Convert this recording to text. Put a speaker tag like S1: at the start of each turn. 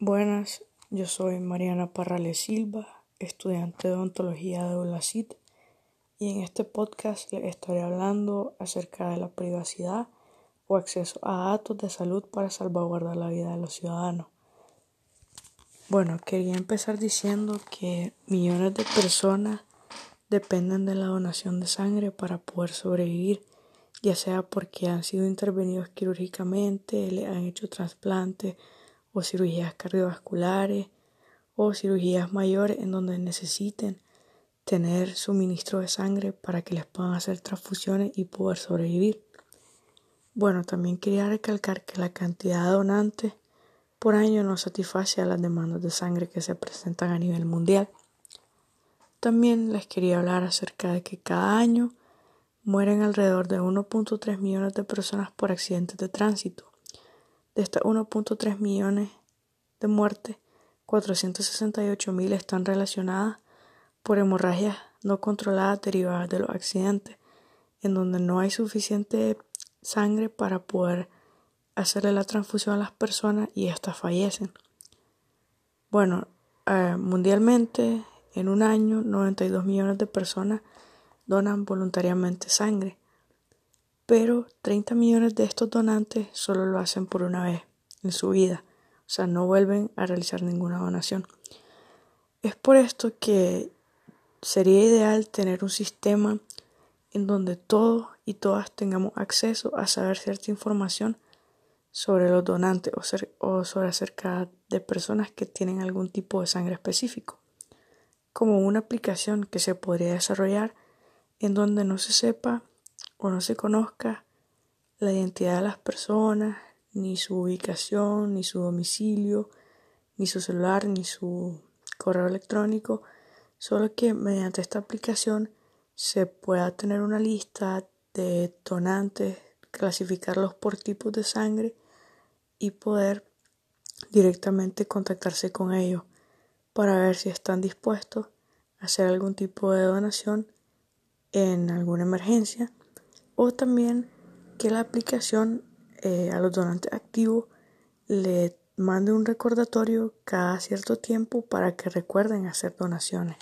S1: Buenas, yo soy Mariana Parrales Silva, estudiante de odontología de ULACIT, y en este podcast les estaré hablando acerca de la privacidad o acceso a datos de salud para salvaguardar la vida de los ciudadanos. Bueno, quería empezar diciendo que millones de personas dependen de la donación de sangre para poder sobrevivir, ya sea porque han sido intervenidos quirúrgicamente, le han hecho trasplantes, o cirugías cardiovasculares o cirugías mayores en donde necesiten tener suministro de sangre para que les puedan hacer transfusiones y poder sobrevivir. Bueno, también quería recalcar que la cantidad de donantes por año no satisface a las demandas de sangre que se presentan a nivel mundial. También les quería hablar acerca de que cada año mueren alrededor de 1.3 millones de personas por accidentes de tránsito de estas 1.3 millones de muertes, 468 mil están relacionadas por hemorragias no controladas derivadas de los accidentes, en donde no hay suficiente sangre para poder hacerle la transfusión a las personas y éstas fallecen. Bueno, eh, mundialmente en un año 92 millones de personas donan voluntariamente sangre pero 30 millones de estos donantes solo lo hacen por una vez en su vida, o sea, no vuelven a realizar ninguna donación. Es por esto que sería ideal tener un sistema en donde todos y todas tengamos acceso a saber cierta información sobre los donantes o, o sobre acerca de personas que tienen algún tipo de sangre específico, como una aplicación que se podría desarrollar en donde no se sepa o no se conozca la identidad de las personas, ni su ubicación, ni su domicilio, ni su celular, ni su correo electrónico, solo que mediante esta aplicación se pueda tener una lista de donantes, clasificarlos por tipos de sangre y poder directamente contactarse con ellos para ver si están dispuestos a hacer algún tipo de donación en alguna emergencia o también que la aplicación eh, a los donantes activos le mande un recordatorio cada cierto tiempo para que recuerden hacer donaciones.